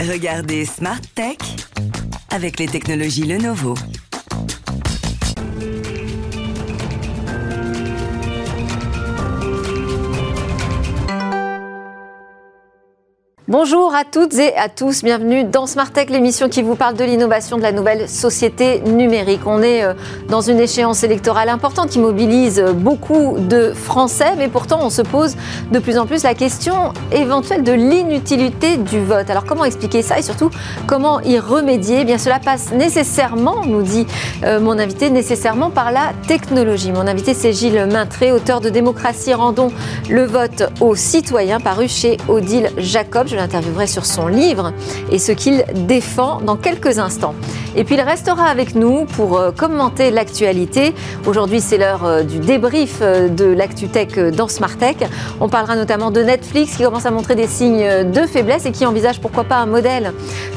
Regardez Smart Tech avec les technologies Lenovo. Bonjour à toutes et à tous, bienvenue dans Smart l'émission qui vous parle de l'innovation de la nouvelle société numérique. On est euh, dans une échéance électorale importante qui mobilise beaucoup de Français, mais pourtant on se pose de plus en plus la question éventuelle de l'inutilité du vote. Alors comment expliquer ça et surtout comment y remédier? Eh Bien cela passe nécessairement, nous dit euh, mon invité, nécessairement par la technologie. Mon invité c'est Gilles Maintré, auteur de Démocratie, rendons le vote aux citoyens, paru chez Odile Jacob je l'interviewerai sur son livre et ce qu'il défend dans quelques instants. Et puis il restera avec nous pour euh, commenter l'actualité. Aujourd'hui, c'est l'heure euh, du débrief euh, de l'ActuTech dans Smartech. On parlera notamment de Netflix qui commence à montrer des signes de faiblesse et qui envisage pourquoi pas un modèle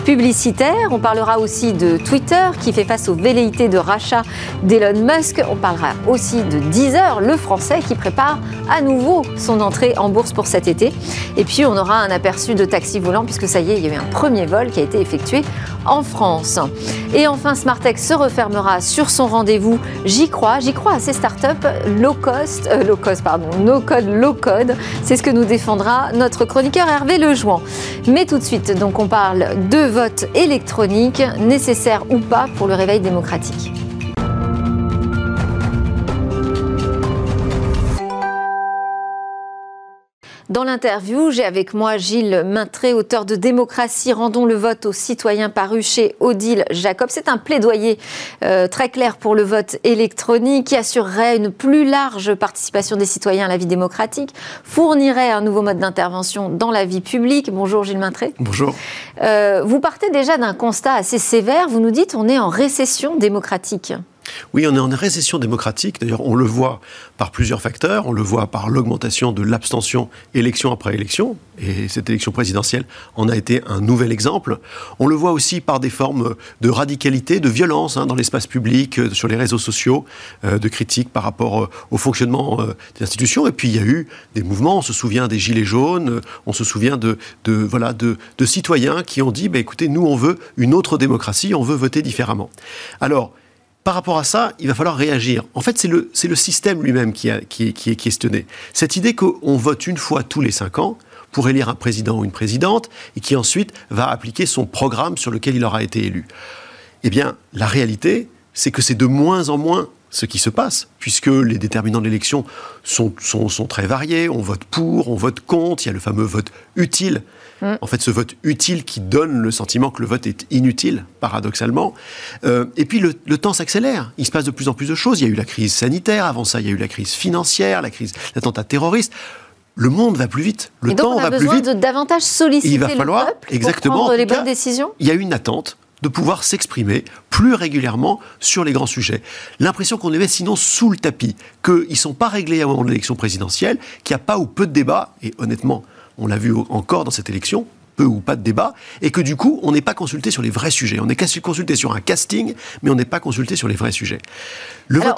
publicitaire. On parlera aussi de Twitter qui fait face aux velléités de rachat d'Elon Musk. On parlera aussi de Deezer, le français qui prépare à nouveau son entrée en bourse pour cet été. Et puis on aura un aperçu de taxi volant, puisque ça y est, il y a eu un premier vol qui a été effectué en France. Et enfin, Smartech se refermera sur son rendez-vous. J'y crois, j'y crois à ces startups low cost, euh, low cost, pardon, no code, low code. C'est ce que nous défendra notre chroniqueur Hervé Lejouan. Mais tout de suite, donc, on parle de vote électronique, nécessaire ou pas pour le réveil démocratique. Dans l'interview, j'ai avec moi Gilles Maintré, auteur de Démocratie, rendons le vote aux citoyens paru chez Odile Jacob. C'est un plaidoyer euh, très clair pour le vote électronique qui assurerait une plus large participation des citoyens à la vie démocratique, fournirait un nouveau mode d'intervention dans la vie publique. Bonjour Gilles Maintré. Bonjour. Euh, vous partez déjà d'un constat assez sévère. Vous nous dites on est en récession démocratique. Oui, on est en récession démocratique. D'ailleurs, on le voit par plusieurs facteurs. On le voit par l'augmentation de l'abstention élection après élection. Et cette élection présidentielle en a été un nouvel exemple. On le voit aussi par des formes de radicalité, de violence hein, dans l'espace public, euh, sur les réseaux sociaux, euh, de critiques par rapport euh, au fonctionnement des institutions. Et puis, il y a eu des mouvements. On se souvient des Gilets jaunes. On se souvient de, voilà, de, citoyens qui ont dit bah, écoutez, nous, on veut une autre démocratie. On veut voter différemment. Alors, par rapport à ça, il va falloir réagir. En fait, c'est le, le système lui-même qui, qui, est questionné. Cette idée qu'on vote une fois tous les cinq ans pour élire un président ou une présidente et qui ensuite va appliquer son programme sur lequel il aura été élu. Eh bien, la réalité, c'est que c'est de moins en moins ce qui se passe, puisque les déterminants de l'élection sont, sont, sont, très variés. On vote pour, on vote contre, il y a le fameux vote utile. Mm. En fait, ce vote utile qui donne le sentiment que le vote est inutile, paradoxalement. Euh, et puis, le, temps s'accélère. Il se passe de plus en plus de choses. Il y a eu la crise sanitaire, avant ça, il y a eu la crise financière, la crise, l'attentat terroriste le monde va plus vite, le temps va plus vite. On a besoin de davantage solliciter il va falloir, le peuple exactement, pour prendre les bonnes décisions. Il y a une attente de pouvoir s'exprimer plus régulièrement sur les grands sujets. L'impression qu'on met sinon sous le tapis, qu'ils ne sont pas réglés moment de l'élection présidentielle, qu'il n'y a pas ou peu de débats, et honnêtement, on l'a vu encore dans cette élection, peu ou pas de débat, et que du coup, on n'est pas consulté sur les vrais sujets. On est consulté sur un casting, mais on n'est pas consulté sur les vrais sujets. Le Alors,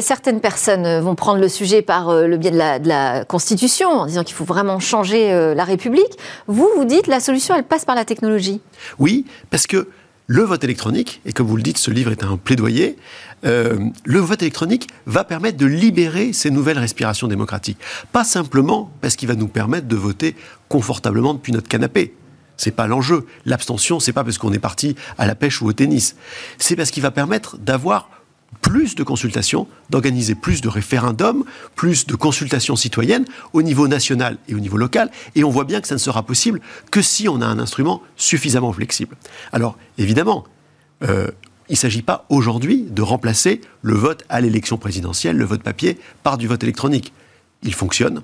certaines personnes vont prendre le sujet par euh, le biais de la, de la Constitution, en disant qu'il faut vraiment changer euh, la République. Vous, vous dites la solution, elle passe par la technologie. Oui, parce que le vote électronique, et comme vous le dites, ce livre est un plaidoyer, euh, le vote électronique va permettre de libérer ces nouvelles respirations démocratiques. Pas simplement parce qu'il va nous permettre de voter confortablement depuis notre canapé. C'est pas l'enjeu. L'abstention, c'est pas parce qu'on est parti à la pêche ou au tennis. C'est parce qu'il va permettre d'avoir plus de consultations, d'organiser plus de référendums, plus de consultations citoyennes au niveau national et au niveau local. Et on voit bien que ça ne sera possible que si on a un instrument suffisamment flexible. Alors, évidemment, euh, il ne s'agit pas aujourd'hui de remplacer le vote à l'élection présidentielle, le vote papier, par du vote électronique. Il fonctionne,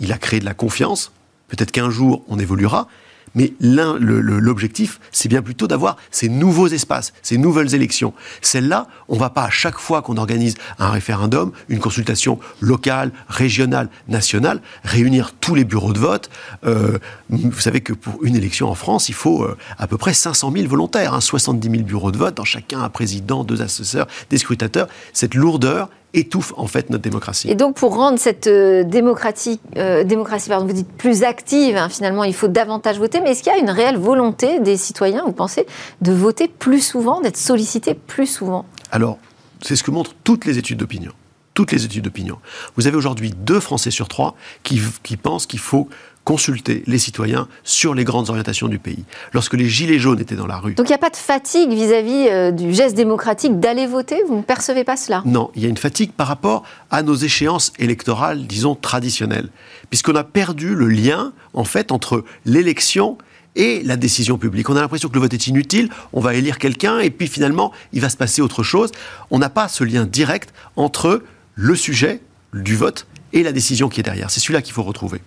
il a créé de la confiance, peut-être qu'un jour on évoluera, mais l'objectif, c'est bien plutôt d'avoir ces nouveaux espaces, ces nouvelles élections. Celles-là, on ne va pas à chaque fois qu'on organise un référendum, une consultation locale, régionale, nationale, réunir tous les bureaux de vote. Euh, vous savez que pour une élection en France, il faut euh, à peu près 500 000 volontaires, 70 hein, 000 bureaux de vote, dans chacun un président, deux assesseurs, des scrutateurs. Cette lourdeur étouffe en fait notre démocratie. Et donc pour rendre cette euh, démocratie, euh, démocratie pardon, vous dites plus active, hein, finalement il faut davantage voter, mais est-ce qu'il y a une réelle volonté des citoyens, vous pensez, de voter plus souvent, d'être sollicités plus souvent? Alors, c'est ce que montrent toutes les études d'opinion toutes les études d'opinion. Vous avez aujourd'hui deux Français sur trois qui, qui pensent qu'il faut consulter les citoyens sur les grandes orientations du pays. Lorsque les gilets jaunes étaient dans la rue. Donc il n'y a pas de fatigue vis-à-vis euh, du geste démocratique d'aller voter? Vous ne percevez pas cela? Non, il y a une fatigue par rapport à nos échéances électorales, disons, traditionnelles. Puisqu'on a perdu le lien, en fait, entre l'élection et la décision publique. On a l'impression que le vote est inutile, on va élire quelqu'un et puis finalement, il va se passer autre chose. On n'a pas ce lien direct entre le sujet du vote et la décision qui est derrière. C'est celui-là qu'il faut retrouver.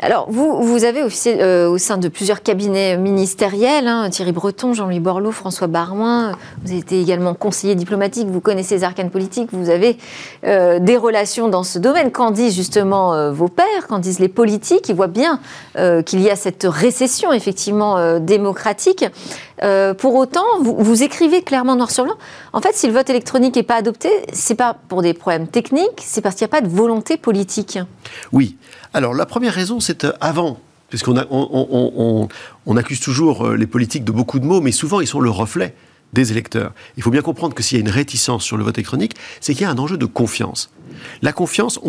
Alors, vous, vous avez officié euh, au sein de plusieurs cabinets ministériels, hein, Thierry Breton, Jean-Louis Borloo, François Barouin. Vous avez été également conseiller diplomatique, vous connaissez les arcanes politiques, vous avez euh, des relations dans ce domaine. Qu'en disent justement euh, vos pairs, qu'en disent les politiques? Ils voient bien qu'il y a cette récession, effectivement, démocratique. pour autant, vous, vous, écrivez clairement noir sur blanc. En fait, si le vote électronique n'est pas adopté, c'est pas pour des problèmes techniques, c'est parce qu'il n'y a pas de volonté politique. Oui. Alors la première raison, c'est euh, avant puisqu'on on, accuse toujours euh, les politiques de beaucoup de mots, mais souvent ils sont le reflet des électeurs. Il faut bien comprendre que s'il y a une réticence sur le vote électronique, c'est qu'il y a un enjeu de confiance. La confiance,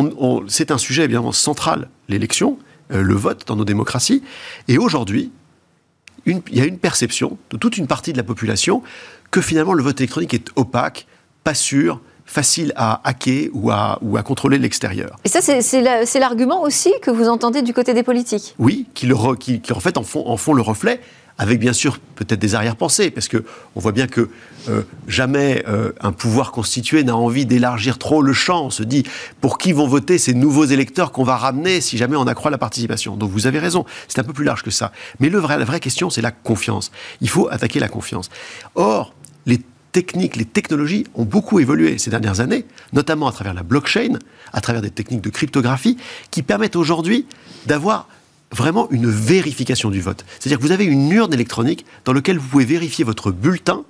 c'est un sujet évidemment central, l'élection, euh, le vote dans nos démocraties. Et aujourd'hui, il y a une perception de toute une partie de la population que finalement le vote électronique est opaque, pas sûr, facile à hacker ou à, ou à contrôler l'extérieur. Et ça, c'est l'argument aussi que vous entendez du côté des politiques Oui, qui, le, qui, en fait en font, en font le reflet avec bien sûr peut-être des arrière-pensées, parce que on voit bien que euh, jamais euh, un pouvoir constitué n'a envie d'élargir trop le champ. On se dit pour qui vont voter ces nouveaux électeurs qu'on va ramener si jamais on accroît la participation? Donc vous avez raison, c'est un peu plus large que ça. Mais le vrai, la vraie question, c'est la confiance. Il faut attaquer la confiance. Or, les techniques, les technologies ont beaucoup évolué ces dernières années, notamment à travers la blockchain, à travers des techniques de cryptographie, qui permettent aujourd'hui d'avoir vraiment une vérification du vote. C'est-à-dire que vous avez une urne électronique dans laquelle vous pouvez vérifier votre bulletin,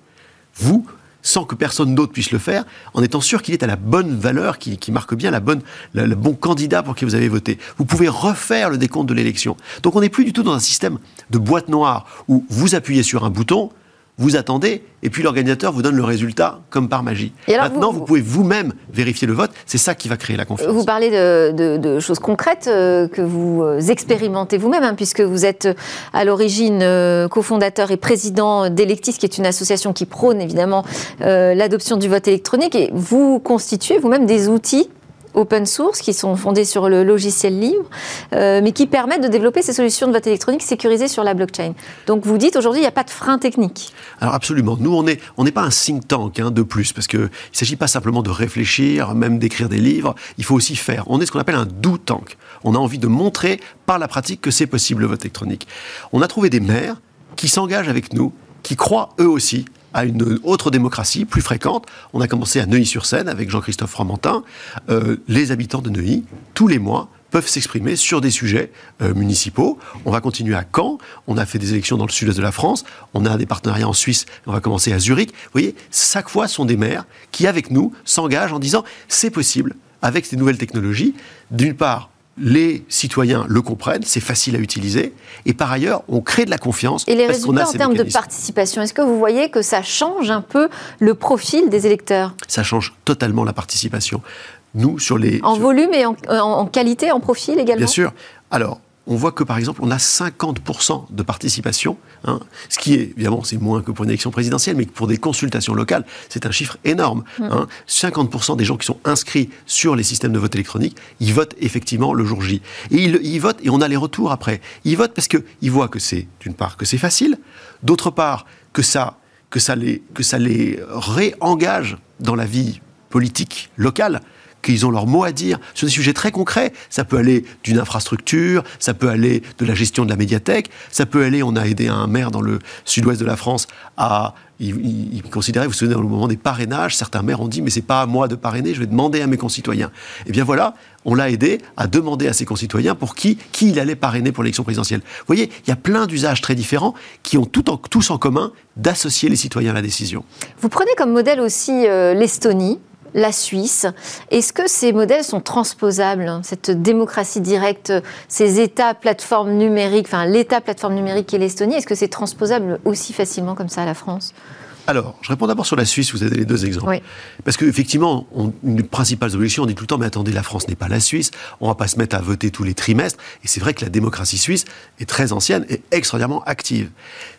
vous, sans que personne d'autre puisse le faire, en étant sûr qu'il est à la bonne valeur, qui, marque bien le bon candidat pour qui vous avez voté. Vous pouvez refaire le décompte de l'élection. Donc on n'est plus du tout dans un système de boîte noire où vous appuyez sur un bouton, vous attendez, et puis l'organisateur vous donne le résultat comme par magie. Maintenant, vous, pouvez vous-même vérifier le vote, c'est ça qui va créer la confiance. Vous parlez de, choses concrètes euh, que vous euh, expérimentez vous-même, hein, puisque vous êtes euh, à l'origine cofondateur et président d'Electis, qui est une association qui prône évidemment l'adoption du vote électronique, et vous constituez vous-même des outils open source qui sont fondés sur le logiciel libre, euh, mais qui permettent de développer ces solutions de vote électronique sécurisées sur la blockchain. Donc vous dites aujourd'hui il n'y a pas de frein technique. Alors absolument. Nous on n'est on n'est pas un think tank hein, de plus parce que il s'agit pas simplement de réfléchir, même d'écrire des livres. Il faut aussi faire. On est ce qu'on appelle un do tank. On a envie de montrer par la pratique que c'est possible le vote électronique. On a trouvé des maires qui s'engagent avec nous, qui croient eux aussi à une autre démocratie plus fréquente. On a commencé à Neuilly-sur-Seine avec Jean-Christophe Fromentin. Euh, les habitants de Neuilly, tous les mois, peuvent s'exprimer sur des sujets euh, municipaux. On va continuer à Caen, on a fait des élections dans le sud-est de la France, on a des partenariats en Suisse, on va commencer à Zurich. Vous voyez, chaque fois, ce sont des maires qui, avec nous, s'engagent en disant c'est possible, avec ces nouvelles technologies, d'une part, les citoyens le comprennent, c'est facile à utiliser, et par ailleurs, on crée de la confiance. Et les résultats en termes de participation, est-ce que vous voyez que ça change un peu le profil des électeurs? Ça change totalement la participation. Nous, sur les... En volume et en, en, qualité, en profil également? Bien sûr. Alors, on voit que par exemple, on a 50% de participation, hein, ce qui est évidemment c'est moins que pour une élection présidentielle, mais pour des consultations locales, c'est un chiffre énorme. 50% hein. des gens qui sont inscrits sur les systèmes de vote électronique, ils votent effectivement le jour J. Et ils, votent et on a les retours après. Ils votent parce qu'ils voient que c'est d'une part que c'est facile, d'autre part que ça que ça les que ça les réengage dans la vie politique locale qu'ils ont leur mot à dire sur des sujets très concrets. Ça peut aller d'une infrastructure, ça peut aller de la gestion de la médiathèque, ça peut aller, on a aidé un maire dans le sud-ouest de la France à il, considérait, vous vous souvenez, le moment des parrainages, certains maires ont dit mais c'est pas à moi de parrainer, je vais demander à mes concitoyens. Eh bien voilà, on l'a aidé à demander à ses concitoyens pour qui, qui il allait parrainer pour l'élection présidentielle. Vous voyez, il y a plein d'usages très différents qui ont tous en commun d'associer les citoyens à la décision. Vous prenez comme modèle aussi euh, l'Estonie, la Suisse. Est-ce que ces modèles sont transposables, hein, cette démocratie directe, ces États plateformes numériques, enfin l'État plateforme numérique et l'Estonie, est-ce que c'est transposable aussi facilement comme ça à la France? Alors, je réponds d'abord sur la Suisse, vous avez les deux exemples. Parce qu'effectivement, une des principales objections, on dit tout le temps, mais attendez, la France n'est pas la Suisse, on ne va pas se mettre à voter tous les trimestres. Et c'est vrai que la démocratie suisse est très ancienne et extraordinairement active.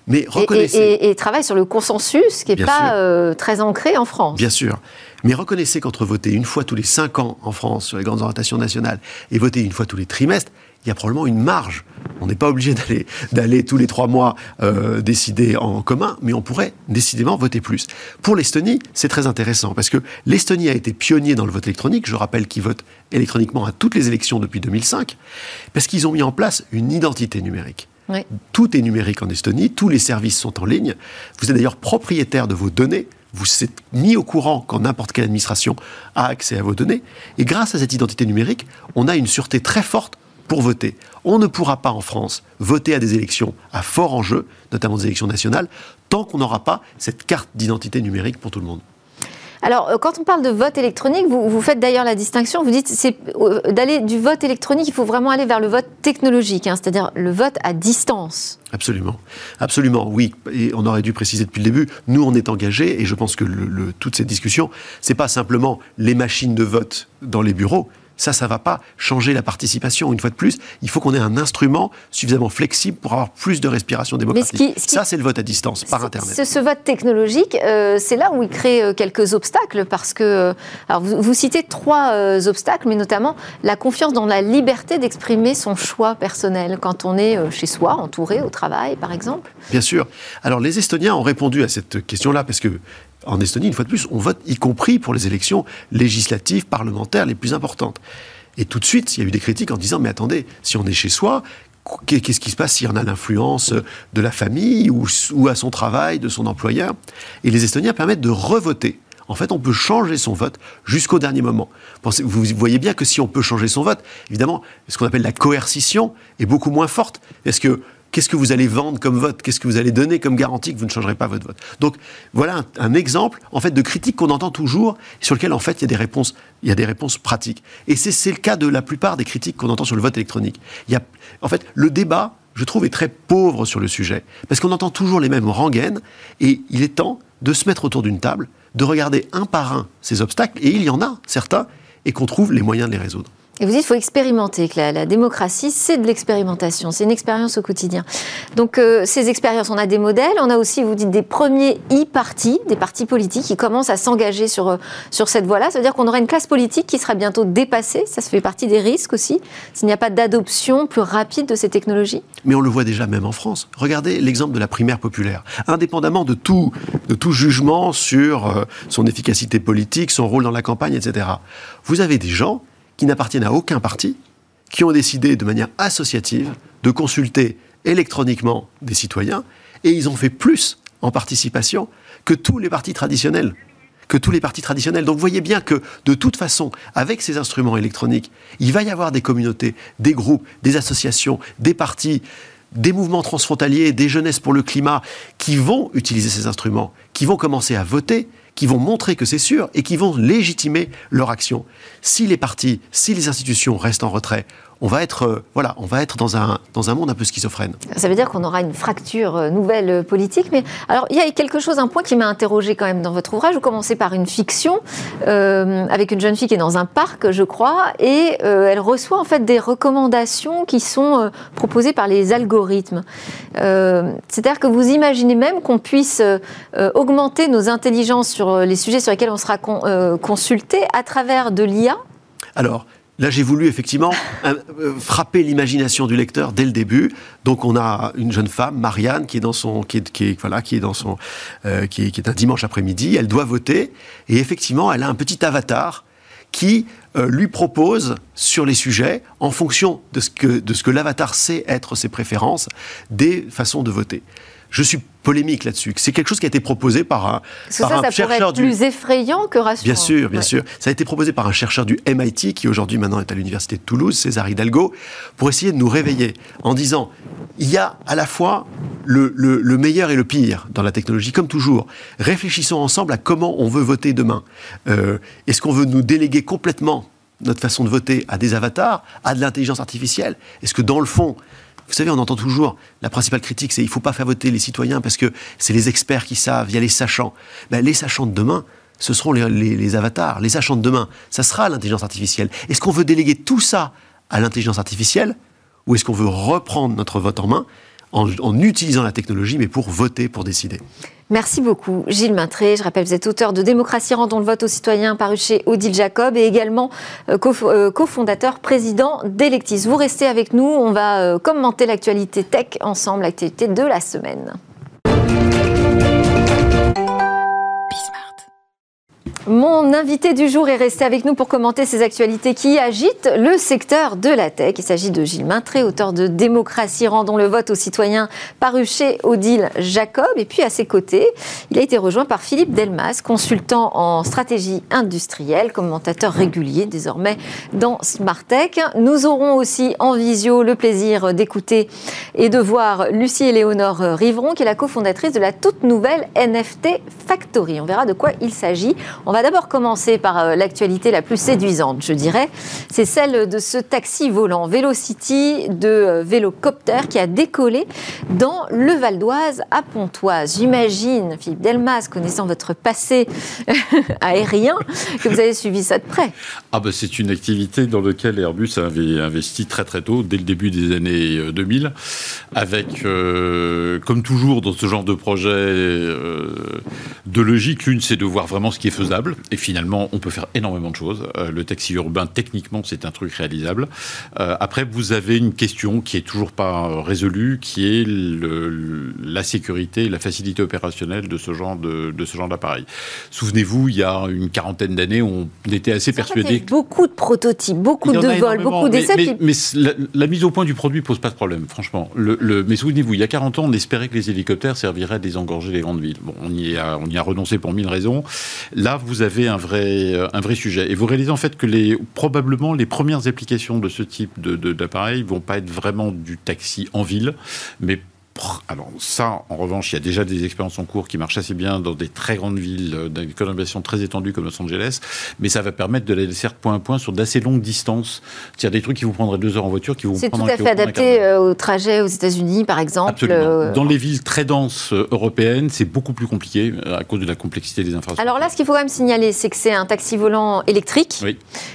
Mais reconnaissez... Et, travaille sur le consensus, qui n'est pas euh, très ancré en France. Bien sûr. Mais reconnaissez qu'entre voter une fois tous les cinq ans en France sur les grandes orientations nationales et voter une fois tous les trimestres, il y a probablement une marge. On n'est pas obligé d'aller, d'aller tous les trois mois euh, décider en commun, mais on pourrait décidément voter plus. Pour l'Estonie, c'est très intéressant parce que l'Estonie a été pionnier dans le vote électronique. Je rappelle qu'ils votent électroniquement à toutes les élections depuis 2005 parce qu'ils ont mis en place une identité numérique. Tout est numérique en Estonie, tous les services sont en ligne. Vous êtes d'ailleurs propriétaire de vos données. Vous êtes mis au courant quand n'importe quelle administration a accès à vos données. Et grâce à cette identité numérique, on a une sûreté très forte pour voter. On ne pourra pas en France voter à des élections à fort enjeu, notamment des élections nationales, tant qu'on n'aura pas cette carte d'identité numérique pour tout le monde. Alors, euh, quand on parle de vote électronique, vous, faites d'ailleurs la distinction, vous dites c'est euh, d'aller du vote électronique, il faut vraiment aller vers le vote technologique, hein, c'est-à-dire le vote à distance. Absolument, absolument, oui. Et on aurait dû préciser depuis le début, nous on est engagés, et je pense que toute cette discussion, c'est pas simplement les machines de vote dans les bureaux, ça, ça ne va pas changer la participation. Une fois de plus, il faut qu'on ait un instrument suffisamment flexible pour avoir plus de respiration démocratique. Ça, c'est le vote à distance, par Internet. Ce, vote technologique, euh, c'est là où il crée euh, quelques obstacles, parce que... Euh, alors, vous, citez trois obstacles, mais notamment la confiance dans la liberté d'exprimer son choix personnel quand on est chez soi, entouré au travail, par exemple. Bien sûr. Alors, les Estoniens ont répondu à cette question-là, parce que en Estonie, une fois de plus, on vote y compris pour les élections législatives, parlementaires les plus importantes. Et tout de suite, il y a eu des critiques en disant, mais attendez, si on est chez soi, qu'est-ce qui se passe s'il y en a l'influence de la famille ou, à son travail, de son employeur? Et les Estoniens permettent de revoter. En fait, on peut changer son vote jusqu'au dernier moment. Vous voyez bien que si on peut changer son vote, évidemment, ce qu'on appelle la coercition est beaucoup moins forte. Est-ce que Qu'est-ce que vous allez vendre comme vote? Qu'est-ce que vous allez donner comme garantie que vous ne changerez pas votre vote? Donc voilà un, exemple en fait de critique qu'on entend toujours sur lequel en fait il y a des réponses, il y a des réponses pratiques. Et c'est le cas de la plupart des critiques qu'on entend sur le vote électronique. Il y a, en fait le débat, je trouve, est très pauvre sur le sujet parce qu'on entend toujours les mêmes rengaines et il est temps de se mettre autour d'une table, de regarder un par un ces obstacles et il y en a certains et qu'on trouve les moyens de les résoudre. Et vous dites qu'il faut expérimenter, que la, démocratie, c'est de l'expérimentation, c'est une expérience au quotidien. Donc euh, ces expériences, on a des modèles, on a aussi, vous dites, des premiers e-partis, des partis politiques qui commencent à s'engager sur, euh, sur cette voie-là. Ça veut dire qu'on aura une classe politique qui sera bientôt dépassée, ça fait partie des risques aussi, s'il n'y a pas d'adoption plus rapide de ces technologies. Mais on le voit déjà même en France. Regardez l'exemple de la primaire populaire. Indépendamment de tout, de tout jugement sur euh, son efficacité politique, son rôle dans la campagne, etc. Vous avez des gens qui n'appartiennent à aucun parti, qui ont décidé de manière associative de consulter électroniquement des citoyens, et ils ont fait plus en participation que tous les partis traditionnels. Que tous les partis traditionnels. Donc vous voyez bien que de toute façon, avec ces instruments électroniques, il va y avoir des communautés, des groupes, des associations, des partis, des mouvements transfrontaliers, des jeunesses pour le climat, qui vont utiliser ces instruments, qui vont commencer à voter, qui vont montrer que c'est sûr et qui vont légitimer leur action. Si les partis, si les institutions restent en retrait, on va être, euh, voilà, on va être dans un, dans un monde un peu schizophrène. Ça veut dire qu'on aura une fracture euh, nouvelle euh, politique. Mais alors, il y a quelque chose, un point qui m'a interrogé quand même dans votre ouvrage. Vous commencez par une fiction avec une jeune fille qui est dans un parc, je crois, et elle reçoit en fait des recommandations qui sont proposées par les algorithmes. C'est-à-dire que vous imaginez même qu'on puisse augmenter nos intelligences sur les sujets sur lesquels on sera consulté à travers de l'IA alors, Là, j'ai voulu effectivement euh, frapper l'imagination du lecteur dès le début. Donc, on a une jeune femme, Marianne, qui est dans son, qui est, voilà, qui est dans son, euh, qui, est, un dimanche après-midi. Elle doit voter et effectivement, elle a un petit avatar qui euh, lui propose sur les sujets, en fonction de ce que, de ce que l'avatar sait être ses préférences, des façons de voter. Je suis polémique là-dessus. C'est quelque chose qui a été proposé par un, par un ça chercheur être plus effrayant que rassurant. Bien sûr, bien sûr. Ça a été proposé par un chercheur du MIT qui aujourd'hui maintenant est à l'université de Toulouse, César Hidalgo, pour essayer de nous réveiller en disant il y a à la fois le, le, meilleur et le pire dans la technologie, comme toujours. Réfléchissons ensemble à comment on veut voter demain. Euh, est-ce qu'on veut nous déléguer complètement notre façon de voter à des avatars, à de l'intelligence artificielle? Est-ce que dans le fond, vous savez, on entend toujours, la principale critique, c'est il ne faut pas faire voter les citoyens parce que c'est les experts qui savent, il y a les sachants. Ben, les sachants de demain, ce seront les, avatars. Les sachants de demain, ça sera l'intelligence artificielle. Est-ce qu'on veut déléguer tout ça à l'intelligence artificielle ou est-ce qu'on veut reprendre notre vote en main en, utilisant la technologie, mais pour voter, pour décider. Merci beaucoup, Gilles Maintré. Je rappelle, vous êtes auteur de Démocratie rendons le vote aux citoyens, paru chez Odile Jacob, et également euh, euh, cofondateur, président d'Electis. Vous restez avec nous, on va euh, commenter l'actualité tech ensemble, l'actualité de la semaine. Mon invité du jour est resté avec nous pour commenter ces actualités qui agitent le secteur de la tech. Il s'agit de Gilles Maintré, auteur de Démocratie, rendons le vote aux citoyens, paru chez Odile Jacob. Et puis à ses côtés, il a été rejoint par Philippe Delmas, consultant en stratégie industrielle, commentateur régulier désormais dans Smartech. Nous aurons aussi en visio le plaisir d'écouter et de voir Lucie Éléonore Rivron, qui est la cofondatrice de la toute nouvelle NFT Factory. On verra de quoi il s'agit. Va d'abord commencer par euh, l'actualité la plus séduisante, je dirais. C'est celle de ce taxi volant Velocity de euh, Vélocopter qui a décollé dans le Val d'Oise à Pontoise. J'imagine, Philippe Delmas, connaissant votre passé aérien, que vous avez suivi ça de près. Ah ben c'est une activité dans laquelle Airbus avait investi très très tôt, dès le début des années 2000, euh, avec, comme toujours dans ce genre de projet, deux logiques. L'une, c'est de voir vraiment ce qui est faisable et finalement, on peut faire énormément de choses. Euh, le taxi urbain, techniquement, c'est un truc réalisable. Euh, après, vous avez une question qui est toujours pas résolue, qui est le, la sécurité, la facilité opérationnelle de ce genre de, de ce genre d'appareil. Souvenez-vous, il y a une quarantaine d'années, on était assez persuadé. Beaucoup de prototypes, beaucoup de vols, beaucoup d'essais. Mais, la, mise au point du produit pose pas de problème, franchement. Le, mais souvenez-vous, il y a 40 ans, on espérait que les hélicoptères serviraient à désengorger les grandes villes. Bon, on y a, on y a renoncé pour mille raisons. Là, vous avez un vrai, euh, un vrai sujet. Et vous réalisez en fait que les, probablement les premières applications de ce type d'appareil de, vont pas être vraiment du taxi en ville, mais alors ça, en revanche, il y a déjà des expériences en cours qui marchent assez bien dans des très grandes villes, euh, conurbations très étendues comme Los Angeles, mais ça va permettre de la dessert point à point sur d'assez longues distances. C'est-à-dire des trucs qui vous prendraient deux heures en voiture, qui vous C'est tout à fait adapté euh, au trajet aux États-Unis, par exemple. Absolument. Euh, dans les villes très denses européennes, c'est beaucoup plus compliqué à cause de la complexité des infrastructures. Alors là, ce qu'il faut quand même signaler, c'est que c'est un taxi volant électrique,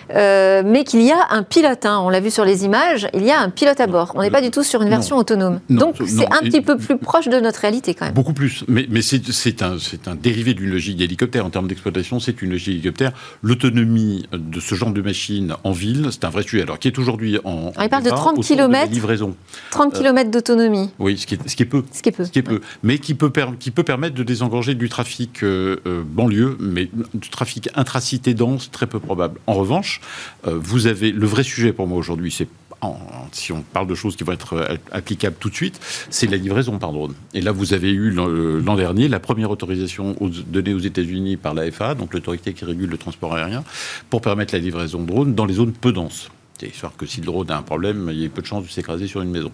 mais qu'il y a un pilote. Hein. on l'a vu sur les images, il y a un pilote à bord. On n'est pas du tout sur une version autonome. Donc c'est un petit peu plus proche de notre réalité quand même. Beaucoup plus. Mais, mais c'est un, un, dérivé d'une logique d'hélicoptère. En termes d'exploitation, c'est une logique d'hélicoptère. L'autonomie de ce genre de machine en ville, c'est un vrai sujet. Alors, qui est aujourd'hui en. parle de 30 km. livraison. 30 km d'autonomie. Oui, ce qui, est, ce qui est peu. Ce qui est peu. Ce qui est peu. Mais qui peut, qui peut permettre de désengorger du trafic euh, euh, banlieue, mais du trafic intracité dense, très peu probable. En revanche, euh, vous avez. Le vrai sujet pour moi aujourd'hui, c'est si on parle de choses qui vont être euh, applicables tout de suite, c'est la livraison par drone. Et là, vous avez eu euh, l'an dernier la première autorisation donnée aux États-Unis par la FAA, donc l'autorité qui régule le transport aérien, pour permettre la livraison de drones dans les zones peu denses. Histoire que si le drone a un problème, il y a peu de chances de s'écraser sur une maison.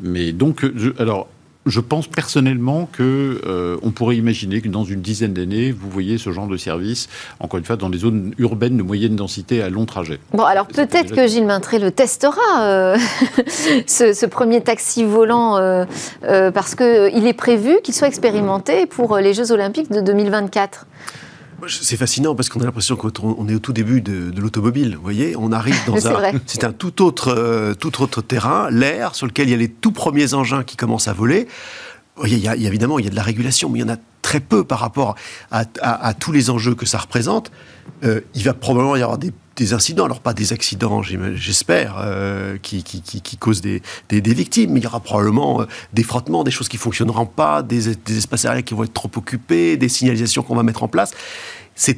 Mais donc, alors, je pense personnellement que euh, on pourrait imaginer que dans une dizaine d'années, vous voyez ce genre de service, encore une fois, dans les zones urbaines de moyenne densité à long trajet. Bon, alors peut-être que Gilles Maintré le testera, euh, ce, premier taxi volant, euh, parce qu'il est prévu qu'il soit expérimenté pour les Jeux Olympiques de 2024. C'est fascinant parce qu'on a l'impression qu'on est au tout début de, l'automobile. Vous voyez, on arrive dans un, c'est un tout autre, euh, tout autre terrain, l'air sur lequel il y a les tout premiers engins qui commencent à voler. Il y, a, évidemment, il y a de la régulation, mais il y en a très peu par rapport à, tous les enjeux que ça représente. Euh, il va probablement y avoir des des incidents, alors pas des accidents, j'espère, euh, qui, qui, causent des, victimes, mais il y aura probablement euh, des frottements, des choses qui fonctionneront pas, des, espaces aériens qui vont être trop occupés, des signalisations qu'on va mettre en place. C'est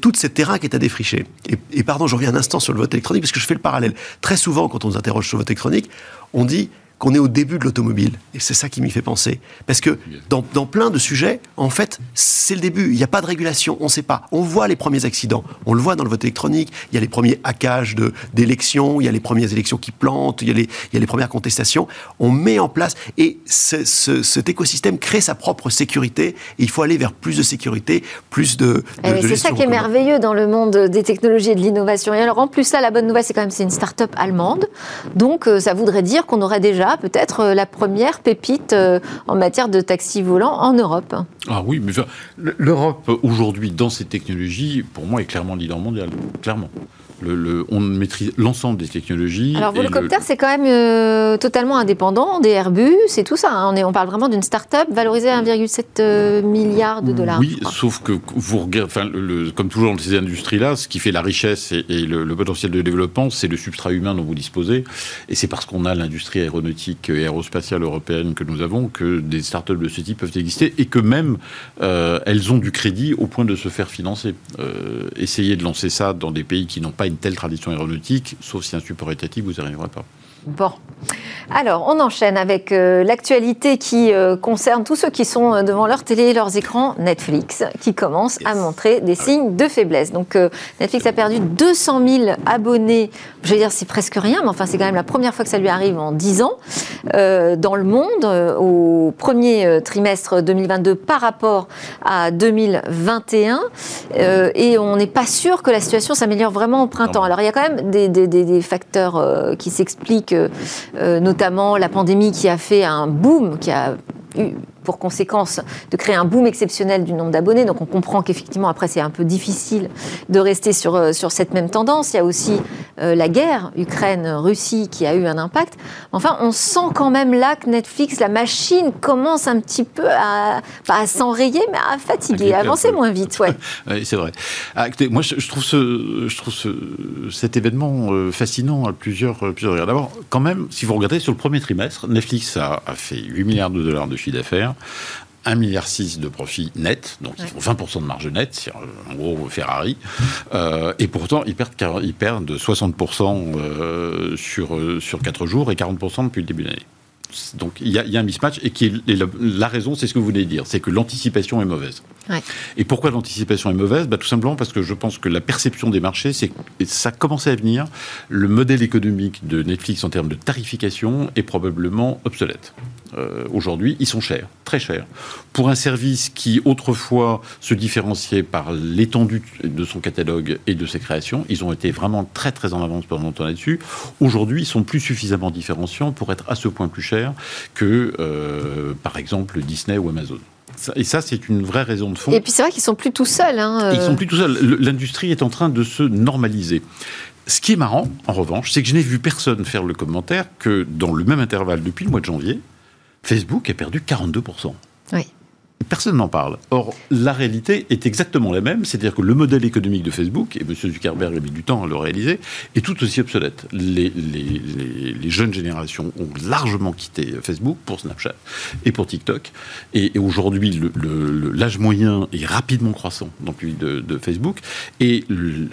tout ce terrain qui est à défricher. Et, et, pardon, je reviens un instant sur le vote électronique, parce que je fais le parallèle. Très souvent, quand on nous interroge sur le vote électronique, on dit qu'on est au début de l'automobile. Et c'est ça qui m'y fait penser. Parce que dans, plein de sujets, en fait, c'est le début. Il n'y a pas de régulation, on ne sait pas. On voit les premiers accidents. On le voit dans le vote électronique. Il y a les premiers hackages d'élections, il y a les premières élections qui plantent, il y, a les, il y a les premières contestations. On met en place, et cet écosystème crée sa propre sécurité. Et il faut aller vers plus de sécurité, plus de... Eh c'est ça qui est merveilleux dans le monde des technologies et de l'innovation. Et alors, en plus, ça, la bonne nouvelle, c'est quand même c'est une start-up allemande. Donc, euh, ça voudrait dire qu'on aurait déjà peut-être euh, la première pépite euh, en matière de taxi volant en Europe. Ah oui, mais l'Europe, aujourd'hui, dans ces technologies, pour moi, est clairement leader mondial. Clairement on maîtrise l'ensemble des technologies. Alors, Volocopter, c'est quand même euh, totalement indépendant des Airbus et tout ça. Hein. On, est, on parle vraiment d'une start-up valorisée à 1,7 euh, milliard de dollars. Oui, sauf que vous regardez, enfin, comme toujours dans ces industries-là, ce qui fait la richesse et, le, potentiel de développement, c'est le substrat humain dont vous disposez. Et c'est parce qu'on a l'industrie aéronautique et aérospatiale européenne que nous avons que des start-up de ce type peuvent exister et que même euh, elles ont du crédit au point de se faire financer. Essayez de lancer ça dans des pays qui n'ont pas une telle tradition aéronautique, sauf si un support étatique, vous n'y arriverez pas. Bon. Alors, on enchaîne avec euh, l'actualité qui euh, concerne tous ceux qui sont euh, devant leur télé et leurs écrans Netflix, qui commence à montrer des signes de faiblesse. Donc, Netflix a perdu 200 000 abonnés. Je veux dire, c'est presque rien, mais enfin, c'est quand même la première fois que ça lui arrive en 10 ans dans le monde, au premier trimestre 2022 par rapport à 2021. et on n'est pas sûr que la situation s'améliore vraiment au printemps. Alors, il y a quand même des, des facteurs qui s'expliquent, notamment notamment la pandémie qui a fait un boom, qui a eu pour conséquence de créer un boom exceptionnel du nombre d'abonnés. Donc on comprend qu'effectivement, après, c'est un peu difficile de rester sur, euh, sur cette même tendance. Il y a aussi euh, la guerre Ukraine-Russie qui a eu un impact. Enfin, on sent quand même là que Netflix, la machine, commence un petit peu à, pas à s'enrayer, mais à fatiguer, à avancer moins vite. Ouais. oui, c'est vrai. Ah, moi, je, trouve, ce, je trouve ce, cet événement euh, fascinant à plusieurs, plusieurs D'abord, quand même, si vous regardez sur le premier trimestre, Netflix a, a fait 8 milliards de dollars de chiffre d'affaires. 1,6 milliard de profit net, donc ils font 20% de marge nette, c'est en gros Ferrari, euh, et pourtant ils perdent, ils perdent 60% euh, sur, euh, sur 4 jours et 40% depuis le début de l'année. Donc il y, a un mismatch et qui la, raison, c'est ce que vous venez de dire, c'est que l'anticipation est mauvaise. Et pourquoi l'anticipation est mauvaise? Bah, Tout simplement parce que je pense que la perception des marchés, c'est ça commençait à venir. Le modèle économique de Netflix en termes de tarification est probablement obsolète. Euh, aujourd'hui, ils sont chers, très chers. Pour un service qui autrefois se différenciait par l'étendue de son catalogue et de ses créations, ils ont été vraiment très très en avance pendant longtemps là-dessus. Aujourd'hui, ils sont plus suffisamment différenciants pour être à ce point plus chers que, euh, par exemple, Disney ou Amazon. Et ça, c'est une vraie raison de fond. Et puis c'est vrai qu'ils sont plus tout seuls. Hein, Ils sont plus tout seuls. L'industrie est en train de se normaliser. Ce qui est marrant, en revanche, c'est que je n'ai vu personne faire le commentaire que dans le même intervalle depuis le mois de janvier, Facebook a perdu 42%. Oui. Personne n'en parle. Or, la réalité est exactement la même, c'est-à-dire que le modèle économique de Facebook, et M. Zuckerberg a mis du temps à le réaliser, est tout aussi obsolète. Les, jeunes générations ont largement quitté Facebook pour Snapchat et pour TikTok. Et, aujourd'hui, l'âge moyen est rapidement croissant dans le de, de Facebook. Et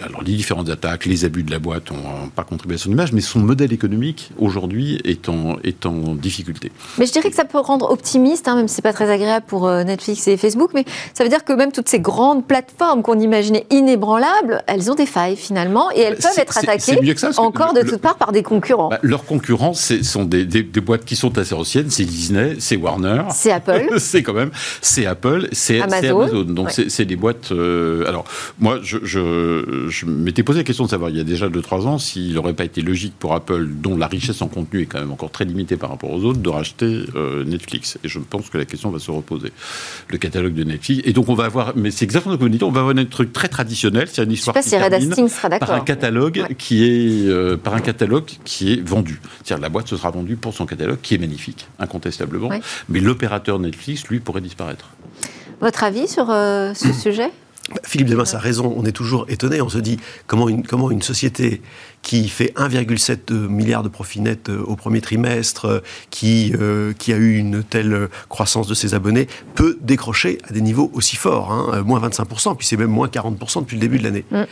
alors, les différentes attaques, les abus de la boîte n'ont pas contribué à son image, mais son modèle économique, aujourd'hui, est en, est en difficulté. Mais je dirais que ça peut rendre optimiste, hein, même si ce n'est pas très agréable pour euh, Netflix et Facebook, mais ça veut dire que même toutes ces grandes plateformes qu'on imaginait inébranlables, elles ont des failles finalement et elles peuvent être attaquées encore de toutes parts par des concurrents. Bah, leurs concurrents, ce sont des, boîtes qui sont assez anciennes, c'est Disney, c'est Warner, c'est Apple, c'est quand même, c'est Apple, c'est Amazon. Donc c'est des boîtes. Euh, alors moi, je, je, m'étais posé la question de savoir il y a déjà 2-3 ans s'il n'aurait pas été logique pour Apple, dont la richesse en contenu est quand même encore très limitée par rapport aux autres, de racheter euh, Netflix. Et je pense que la question va se reposer le catalogue de Netflix. Et donc on va avoir, mais c'est exactement que vous dites, on va avoir un truc très traditionnel, c'est une histoire qui si termine par un catalogue qui est euh, par un catalogue qui est vendu. C'est-à-dire la boîte se sera vendue pour son catalogue qui est magnifique, incontestablement. Mais l'opérateur Netflix, lui, pourrait disparaître. Votre avis sur euh, ce sujet? Philippe Desmas a raison, on est toujours étonné, on se dit comment une, comment une société qui fait 1,7 milliard de profit net euh, au premier trimestre, euh, qui, euh, qui a eu une telle croissance de ses abonnés, peut décrocher à des niveaux aussi forts, hein, moins 25%, puis c'est même moins 40% depuis le début de l'année. Mm.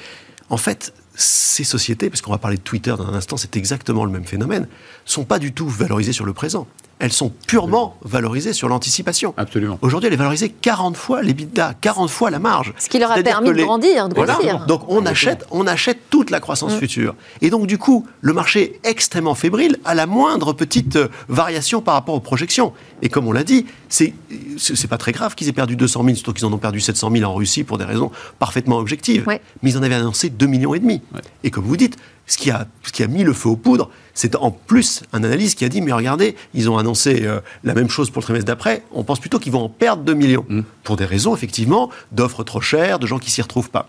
En fait, ces sociétés, parce qu'on va parler de Twitter dans un instant, c'est exactement le même phénomène, sont pas du tout valorisées sur le présent. Elles sont purement valorisées sur l'anticipation. Absolument. Aujourd'hui, elle est valorisée 40 fois l'EBITDA, 40 fois la marge. Ce qui leur a permis de les- grandir, de Voilà. grossir. Donc on achète, on achète toute la croissance future. Et donc du coup, le marché est extrêmement fébrile à la moindre petite euh, variation par rapport aux projections. Et comme on l'a dit, c'est c'est c'est pas très grave qu'ils aient perdu 200 000, surtout qu'ils en ont perdu 700 000 en Russie pour des raisons parfaitement objectives. Ouais. Mais ils en avaient annoncé 2 millions et demi. Ouais. Et comme vous dites, ce qui a, ce qui a mis le feu aux poudres, c'est en plus un analyste qui a dit, mais regardez, ils ont annoncé euh, la même chose pour le trimestre d'après, on pense plutôt qu'ils vont en perdre 2 millions. Pour des raisons, effectivement, d'offres trop chères, de gens qui s'y retrouvent pas.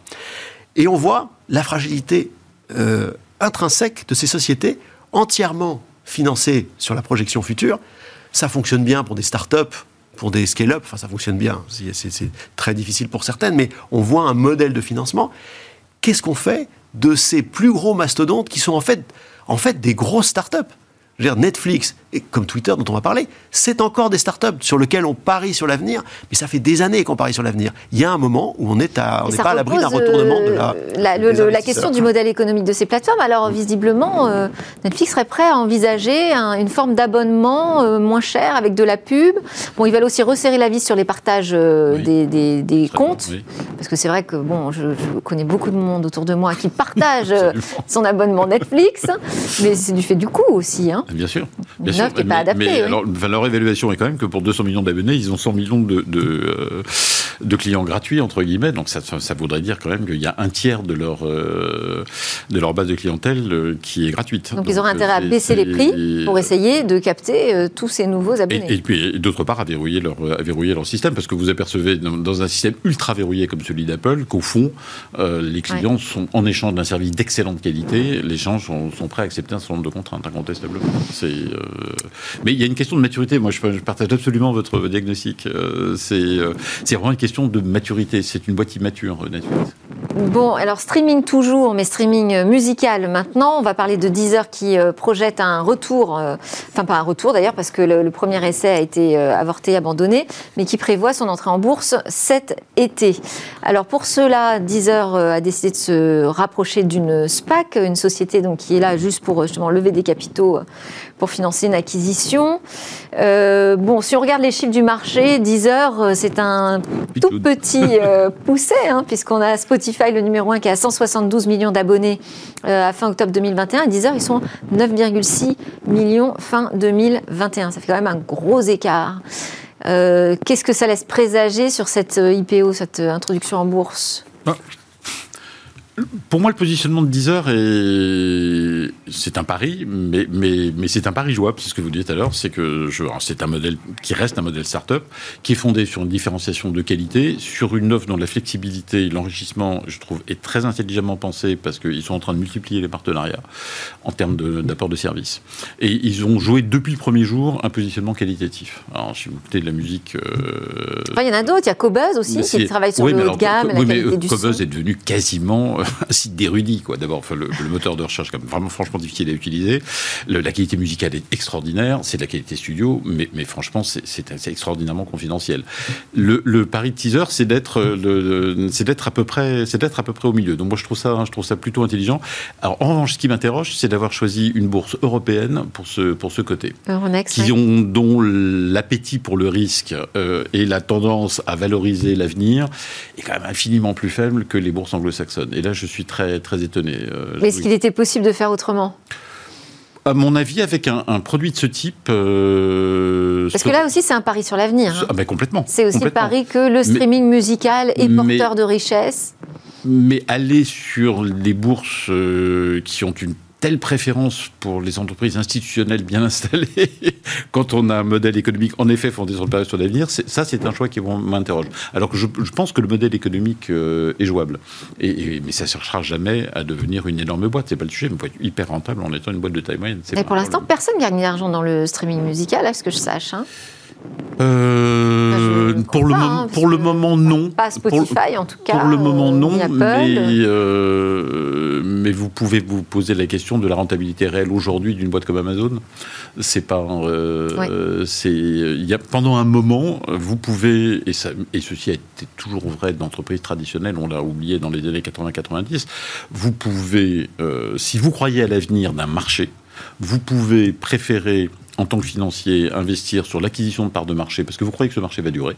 Et on voit la fragilité euh, intrinsèque de ces sociétés entièrement financées sur la projection future. Ça fonctionne bien pour des startups, pour des scale-up, enfin ça fonctionne bien, c'est très difficile pour certaines, mais on voit un modèle de financement. Qu'est-ce qu'on fait de ces plus gros mastodontes qui sont en fait, en fait des grosses startups Je veux dire, Netflix, et comme Twitter dont on va parler, c'est encore des startups sur lesquelles on parie sur l'avenir, mais ça fait des années qu'on parie sur l'avenir. Il y a un moment où on n'est pas à l'abri d'un retournement de euh, la, la, des le- le- la question du modèle économique de ces plateformes. Alors, visiblement, euh, Netflix serait prêt à envisager un- une forme d'abonnement euh, moins cher avec de la pub. Bon, ils veulent aussi resserrer la vis sur les partages euh, Oui. des, des- des Très comptes. oui. Parce que c'est vrai que bon, je, je connais beaucoup de monde autour de moi qui partage euh, son abonnement Netflix, mais c'est du fait du coût aussi. Hein. Bien sûr. Une sûr. offre qui est pas mais, adaptée, mais oui. alors, enfin, leur évaluation est quand même que pour 200 millions d'abonnés, ils ont 100 millions de, de, euh, de clients gratuits, entre guillemets. Donc ça, ça, voudrait dire quand même qu'il y a un tiers de leur, euh, de leur base de clientèle euh, qui est gratuite. Donc, ils auraient euh, intérêt à baisser les prix pour essayer de capter tous ces nouveaux abonnés. Et, et puis, d'autre part, à verrouiller, leur, à verrouiller leur système, parce que vous apercevez dans, dans un système ultra verrouillé comme celui d'Apple qu'au fond, les clients sont, en échange d'un service d'excellente qualité, les gens sont, sont prêts à accepter un certain nombre de contraintes, incontestablement. Mais il y a une question de maturité. Moi, je, je partage absolument votre diagnostic. C'est, c'est vraiment une question de maturité. C'est une boîte immature, Netflix. Bon, alors streaming toujours, mais streaming euh, musical maintenant. On va parler de Deezer qui euh, projette un retour, euh, enfin pas un retour d'ailleurs, parce que le, premier essai a été avorté, abandonné, mais qui prévoit son entrée en bourse cet été. Alors pour cela, Deezer a décidé de se rapprocher d'une SPAC, une société donc qui est là juste pour justement lever des capitaux pour financer une acquisition. Euh, bon, si on regarde les chiffres du marché, Deezer, euh, c'est un tout petit euh, pousset, hein, puisqu'on a Spotify, le numéro 1, qui a 172 millions d'abonnés euh, à fin octobre 2021. Et Deezer, ils sont 9,6 millions fin 2021. Ça fait quand même un gros écart. Qu'est-ce que ça laisse présager sur cette IPO, cette introduction en bourse? Pour moi, le positionnement de Deezer est c'est un pari, mais mais mais c'est un pari jouable. C'est ce que vous disiez tout à l'heure, c'est que je c'est un modèle qui reste un modèle start-up qui est fondé sur une différenciation de qualité, sur une offre dont la flexibilité, et l'enrichissement, je trouve, est très intelligemment pensé parce qu'ils sont en train de multiplier les partenariats en termes d'apport de, services. Et ils ont joué depuis le premier jour un positionnement qualitatif. Alors, si vous écoutez de la musique. euh, Enfin, il y en a d'autres. Il y a Cobuzz aussi, qui travaille sur oui, le haut de gamme, oui, la mais qualité euh, du Cobuzz son. est devenu quasiment euh, un site d'érudits, quoi. D'abord, enfin, le, le moteur de recherche, comme vraiment franchement difficile à utiliser. Le- la qualité musicale est extraordinaire, c'est de la qualité studio, mais, mais franchement, c'est- extraordinairement confidentiel. Le, le pari de teaser, c'est d'être, euh, c'est d'être à peu près, c'est d'être à peu près au milieu. Donc moi, je trouve ça, je trouve ça plutôt intelligent. Alors, en revanche, ce qui m'interroge, c'est d'avoir choisi une bourse européenne pour ce, pour ce côté Euronext, qui ont, dont l'appétit pour le risque euh, et la tendance à valoriser l'avenir est quand même infiniment plus faible que les bourses anglo-saxonnes. Et là, je suis très, très étonné. euh, Mais est-ce oui. qu'il était possible de faire autrement? À mon avis, avec un, un produit de ce type... euh, Parce ce- que là aussi, c'est un pari sur l'avenir. hein. Ah ben complètement. C'est aussi le complètement. pari que le streaming musical est mais- porteur de richesse. Mais aller sur les bourses euh, qui ont une telle préférence pour les entreprises institutionnelles bien installées, quand on a un modèle économique en effet fondé sur le pari sur l'avenir, ça c'est un choix qui m'interroge. Alors que je, je pense que le modèle économique euh, est jouable. Et, et- mais ça ne cherchera jamais à devenir une énorme boîte, c'est pas le sujet, mais il faut être hyper rentable en étant une boîte de taille moyenne. Et pour l'instant, personne gagne d'argent dans le streaming musical, à ce que je sache. hein. Euh, pour le, hein, pour le moment, non. Pas Spotify, en tout cas. Pour le moment, euh, non. Apple. Mais, euh, mais vous pouvez vous poser la question de la rentabilité réelle aujourd'hui d'une boîte comme Amazon. C'est pas. euh, c'est. Il y a pendant un moment, vous pouvez et, ça, et ceci a été toujours vrai d'entreprises traditionnelles. On l'a oublié dans les années 80-90. Vous pouvez, si vous croyez à l'avenir d'un marché, vous pouvez préférer en tant que financier, investir sur l'acquisition de parts de marché, parce que vous croyez que ce marché va durer,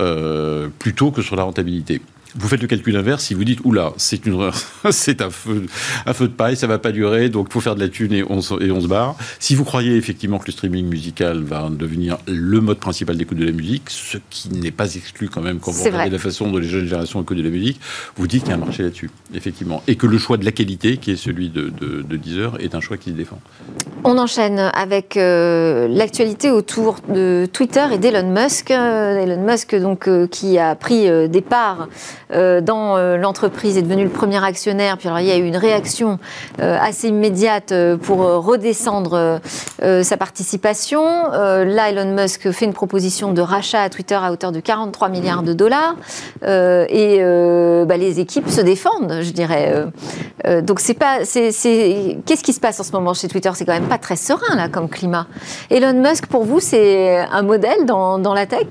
euh, plutôt que sur la rentabilité. Vous faites le calcul inverse si vous dites oula, c'est une, c'est un feu, un feu de paille, ça va pas durer, donc faut faire de la thune et on, se- et on se barre. Si vous croyez effectivement que le streaming musical va devenir le mode principal d'écoute de la musique, ce qui n'est pas exclu quand même quand vous regardez vrai. la façon dont les jeunes générations écoutent de la musique, vous dites qu'il y a un marché là-dessus, effectivement, et que le choix de la qualité, qui est celui de, de, de Deezer, est un choix qui se défend. On enchaîne avec euh, l'actualité autour de Twitter et d'Elon Musk. Euh, Elon Musk, donc, euh, qui a pris euh, des parts dans euh, l'entreprise, est devenu le premier actionnaire. Puis alors, il y a eu une réaction euh, assez immédiate euh, pour euh, redescendre euh, euh, sa participation. Euh, là, Elon Musk fait une proposition de rachat à Twitter à hauteur de 43 milliards de dollars. Euh, et euh, bah, les équipes se défendent, je dirais. Euh, euh, donc, c'est pas. Qu'est-ce qui se passe en ce moment chez Twitter? C'est quand même pas très serein, là, comme climat. Elon Musk, pour vous, c'est un modèle dans, dans la tech?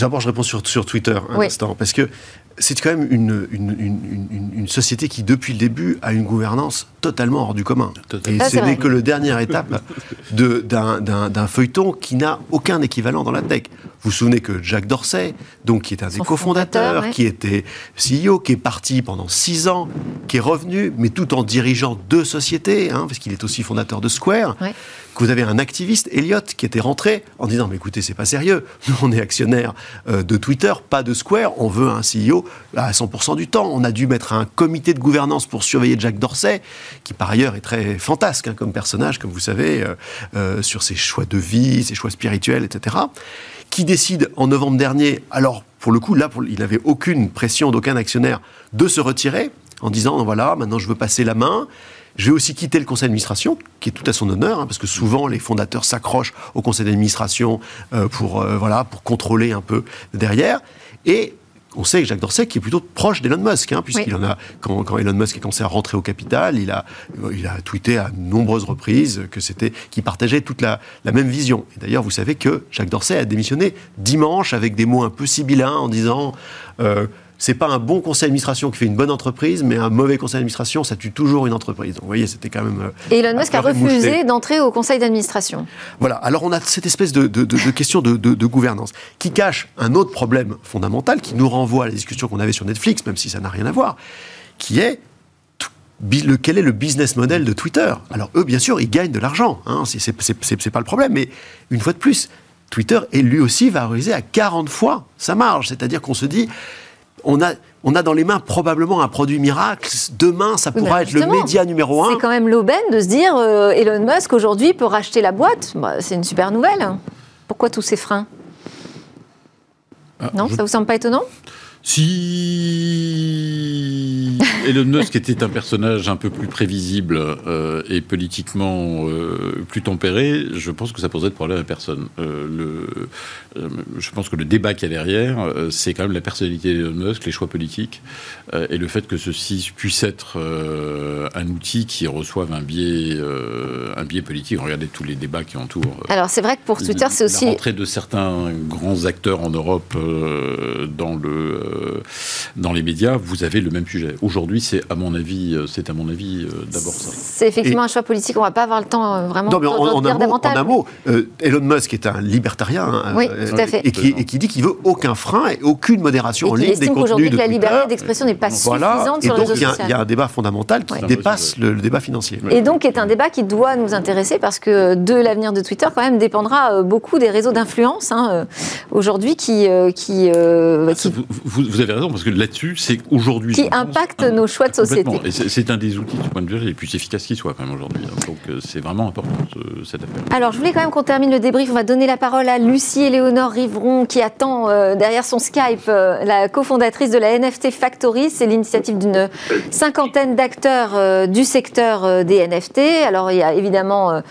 D'abord, je réponds sur, sur Twitter un Oui. instant, parce que c'est quand même une, une, une- une- une société qui, depuis le début, a une gouvernance totalement hors du commun. Totalement. Et Ah, c'est ce n'est que le dernière étape de- d'un feuilleton qui n'a aucun équivalent dans la tech. Vous vous souvenez que Jacques Dorsey, donc, qui est un des cofondateurs, ouais. qui était CEO, qui est parti pendant six ans, qui est revenu, mais tout en dirigeant deux sociétés, hein, parce qu'il est aussi fondateur de Square, Ouais. Que vous avez un activiste, Elliott, qui était rentré en disant Mais écoutez, c'est pas sérieux. Nous, on est actionnaire euh, de Twitter, pas de Square. On veut un CEO à 100% du temps. On a dû mettre un comité de gouvernance pour surveiller Jack Dorsey, qui par ailleurs est très fantasque hein, comme personnage, comme vous savez, euh, euh, sur ses choix de vie, ses choix spirituels, etc. Qui décide en novembre dernier, alors pour le coup, là, il n'avait aucune pression d'aucun actionnaire de se retirer en disant voilà, maintenant je veux passer la main. Je vais aussi quitter le conseil d'administration, qui est tout à son honneur, hein, parce que souvent les fondateurs s'accrochent au conseil d'administration euh, pour, euh, voilà, pour contrôler un peu derrière. Et on sait que Jacques Dorsey, qui est plutôt proche d'Elon Musk, hein, puisqu'il Oui. en a, quand, quand Elon Musk a commencé à rentrer au capital, il a, il a tweeté à nombreuses reprises que c'était, qu'il partageait toute la, la même vision. Et d'ailleurs, vous savez que Jacques Dorsey a démissionné dimanche avec des mots un peu sibyllins en disant. Euh, c'est pas un bon conseil d'administration qui fait une bonne entreprise, mais un mauvais conseil d'administration, ça tue toujours une entreprise. Donc, vous voyez, c'était quand même. euh, Et Elon Musk a refusé d'entrer au conseil d'administration. Voilà, alors on a cette espèce de, de- de- de question de, gouvernance qui cache un autre problème fondamental qui nous renvoie à la discussion qu'on avait sur Netflix, même si ça n'a rien à voir, qui est le, quel est le business model de Twitter? Alors eux, bien sûr, ils gagnent de l'argent, hein, c'est- pas le problème, mais une fois de plus, Twitter est lui aussi valorisé à 40 fois sa marge, c'est-à-dire qu'on se dit, on a, on a dans les mains probablement un produit miracle, demain ça pourra être le média numéro un. C'est quand même l'aubaine de se dire euh, Elon Musk aujourd'hui peut racheter la boîte. Bah, c'est une super nouvelle. Pourquoi tous ces freins? Ah, Non, je- ça vous semble pas étonnant? Si Elon Musk était un personnage un peu plus prévisible euh, et politiquement euh, plus tempéré, je pense que ça poserait de problème à personne. Euh, le, je pense que le débat qu'il y a derrière, c'est quand même la personnalité d'Elon Musk, les choix politiques, et le fait que ceci puisse être un outil qui reçoive un biais, un biais politique. Regardez tous les débats qui entourent. Alors c'est vrai que pour Twitter, c'est la aussi. rentrée de certains grands acteurs en Europe dans le dans les médias, vous avez le même sujet. Aujourd'hui, c'est à mon avis, euh, c'est à mon avis euh, d'abord ça. C'est effectivement un choix politique. On va pas avoir le temps euh, vraiment Non, mais en, de en dire un mot, en un mot, euh, Elon Musk est un libertarien. hein, Oui, euh, tout à fait. Et qui, et qui dit qu'il veut aucun frein et aucune modération Et en ligne des estime contenus qu'aujourd'hui, de que la liberté d'expression n'est pas Voilà. suffisante Et sur les réseaux sociaux. il y a un débat fondamental qui Ouais. dépasse le, le débat financier. Et donc, est un débat qui doit nous intéresser parce que de l'avenir de Twitter, quand même, dépendra euh, beaucoup des réseaux d'influence hein, euh, aujourd'hui qui, euh, qui, euh, qui, Vous, vous- vous avez raison, parce que là-dessus, c'est aujourd'hui. qui pense, un- nos choix de société. C'est un des outils, du point de vue, les plus efficaces qui soit, quand même, aujourd'hui. hein. Donc, euh, c'est vraiment important, ce- cette affaire. Alors, je voulais quand même qu'on termine le débrief. On va donner la parole à Lucie Éléonore Rivron, qui attend euh, derrière son Skype euh, la cofondatrice de la NFT Factory. C'est l'initiative d'une cinquantaine d'acteurs euh, du secteur des NFT. Alors, il y a évidemment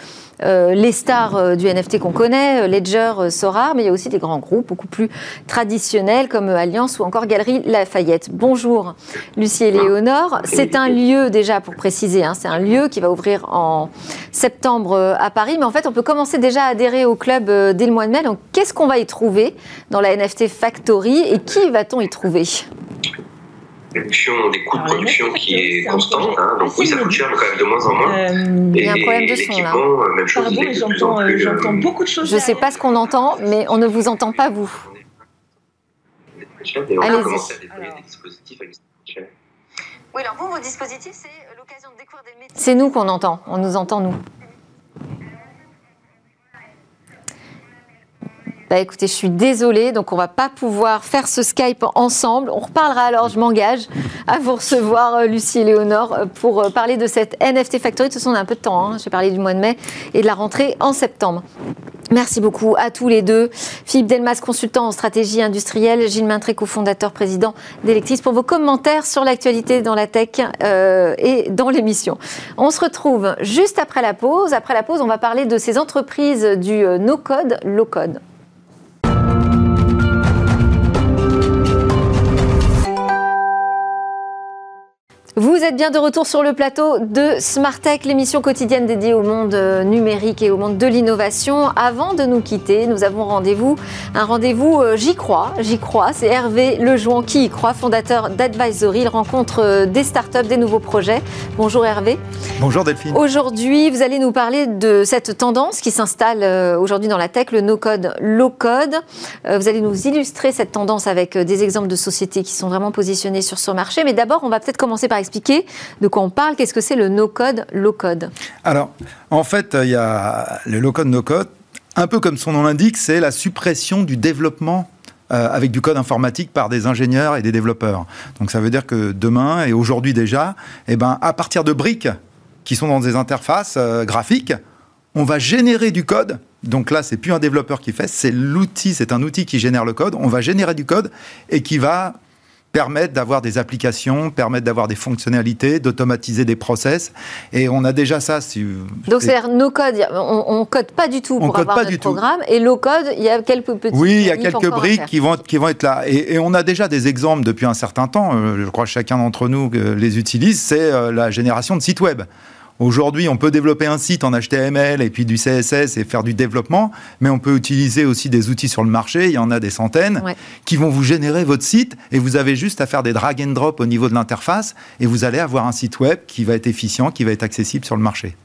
euh, les stars du NFT qu'on connaît, Ledger, Sora, mais il y a aussi des grands groupes beaucoup plus traditionnels comme Alliance ou encore Galerie Lafayette. Bonjour Lucie et Léonore. C'est un lieu déjà pour préciser, hein, c'est un lieu qui va ouvrir en septembre à Paris, mais en fait on peut commencer déjà à adhérer au club dès le mois de mai. Donc qu'est-ce qu'on va y trouver dans la NFT Factory et qui va-t-on y trouver? Des coûts de production qui est, constant. Hein, donc oui, ça coûte cher, mais quand même de moins en moins. Euh, il y a un problème de son là. Euh, même chose, Pardon, euh, j'entends beaucoup de choses. Je ne sais pas ce qu'on entend, mais on ne vous entend pas vous. Allez-y. Oui, alors vous, vos dispositifs, c'est l'occasion de découvrir des métiers. C'est nous qu'on entend, on nous entend nous. Bah, écoutez, je suis désolée, donc on va pas pouvoir faire ce Skype ensemble. On reparlera alors, je m'engage à vous recevoir, euh, Lucie et Léonore, euh, pour euh, parler de cette NFT Factory. De toute façon, on a un peu de temps. Hein. J'ai parlé du mois de mai et de la rentrée en septembre. Merci beaucoup à tous les deux. Philippe Delmas, consultant en stratégie industrielle, Gilles Maintré, cofondateur, président d'Electis, pour vos commentaires sur l'actualité dans la tech et dans l'émission. On se retrouve juste après la pause. Après la pause, on va parler de ces entreprises du no-code, low-code. Vous êtes bien de retour sur le plateau de Smart Tech, l'émission quotidienne dédiée au monde euh, numérique et au monde de l'innovation. Avant de nous quitter, nous avons rendez-vous, un rendez-vous euh, J'y crois, j'y crois. C'est Hervé Lejouan qui y croit, fondateur d'Advisory. Il rencontre euh, des startups, des nouveaux projets. Bonjour Hervé. Bonjour Delphine. Aujourd'hui, vous allez nous parler de cette tendance qui s'installe aujourd'hui dans la tech, le no-code, low-code. Vous allez nous illustrer cette tendance avec des exemples de sociétés qui sont vraiment positionnées sur ce marché. Mais d'abord, on va peut-être commencer par expliquer de quoi on parle Qu'est-ce que c'est le no-code, low-code Alors, en fait, il y a le low-code, no-code. Un peu comme son nom l'indique, c'est la suppression du développement euh, avec du code informatique par des ingénieurs et des développeurs. Donc ça veut dire que demain et aujourd'hui déjà, eh ben, à partir de briques qui sont dans des interfaces euh, graphiques, on va générer du code. Donc là, c'est plus un développeur qui fait, c'est l'outil, c'est un outil qui génère le code. On va générer du code et qui va permettent d'avoir des applications, permettent d'avoir des fonctionnalités, d'automatiser des process. Et on a déjà ça. Si, Donc c'est-à-dire no code, on, ne code pas du tout pour avoir pas notre programme. Et low code, il y a quelques petits. Oui, il y a quelques briques qui vont, qui vont être là. Et, on a déjà des exemples depuis un certain temps. Euh, je crois que chacun d'entre nous euh, les utilise. C'est euh, la génération de sites web. Aujourd'hui, on peut développer un site en HTML et puis du CSS et faire du développement, mais on peut utiliser aussi des outils sur le marché, il y en a des centaines, qui vont vous générer votre site et vous avez juste à faire des drag and drop au niveau de l'interface et vous allez avoir un site web qui va être efficient, qui va être accessible sur le marché.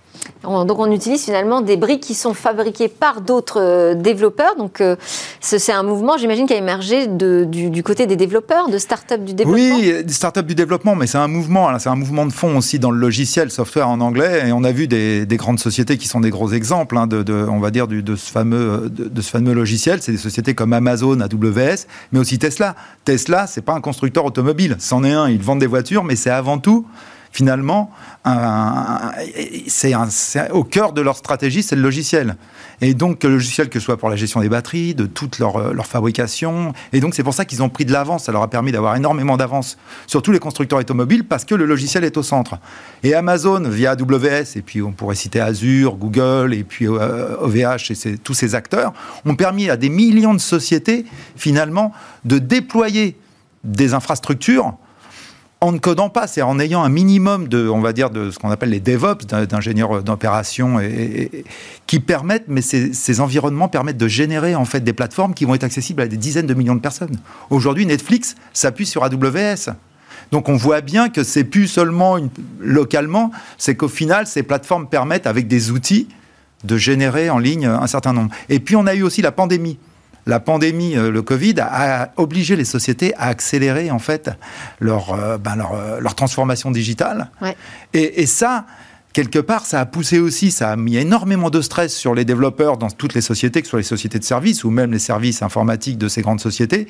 Donc on utilise finalement des briques qui sont fabriquées par d'autres euh, développeurs. Donc euh, c'est un mouvement, j'imagine, qui a émergé du, côté des développeurs, de start-up du développement. Oui, start-up du développement, mais c'est un mouvement. C'est un mouvement de fond aussi dans le logiciel, software en anglais. Et on a vu des, grandes sociétés qui sont des gros exemples, hein, de, on va dire, de, ce fameux, de, ce fameux logiciel. C'est des sociétés comme Amazon, AWS, mais aussi Tesla. Tesla, c'est pas un constructeur automobile. C'en est un. Ils vendent des voitures, mais c'est avant tout finalement, c'est au cœur de leur stratégie, c'est le logiciel. Et donc, le logiciel, que ce soit pour la gestion des batteries, de toute leur, euh, leur fabrication. Et donc, c'est pour ça qu'ils ont pris de l'avance. Ça leur a permis d'avoir énormément d'avance sur tous les constructeurs automobiles parce que le logiciel est au centre. Et Amazon, via AWS, et puis on pourrait citer Azure, Google, et puis OVH, euh, et tous ces acteurs, ont permis à des millions de sociétés, finalement, de déployer des infrastructures en ne codant pas, c'est en ayant un minimum de, on va dire, de ce qu'on appelle les DevOps, d'ingénieurs d'opération, et, qui permettent, mais ces, environnements permettent de générer en fait des plateformes qui vont être accessibles à des dizaines de millions de personnes. Aujourd'hui, Netflix s'appuie sur AWS. Donc on voit bien que c'est plus seulement localement, c'est qu'au final, ces plateformes permettent, avec des outils, de générer en ligne un certain nombre. Et puis on a eu aussi la pandémie la pandémie, euh, le Covid, a obligé les sociétés à accélérer en fait leur, euh, ben, euh, leur, transformation digitale. Et, ça, quelque part, ça a poussé aussi, ça a mis énormément de stress sur les développeurs dans toutes les sociétés, que ce soit les sociétés de services ou même les services informatiques de ces grandes sociétés,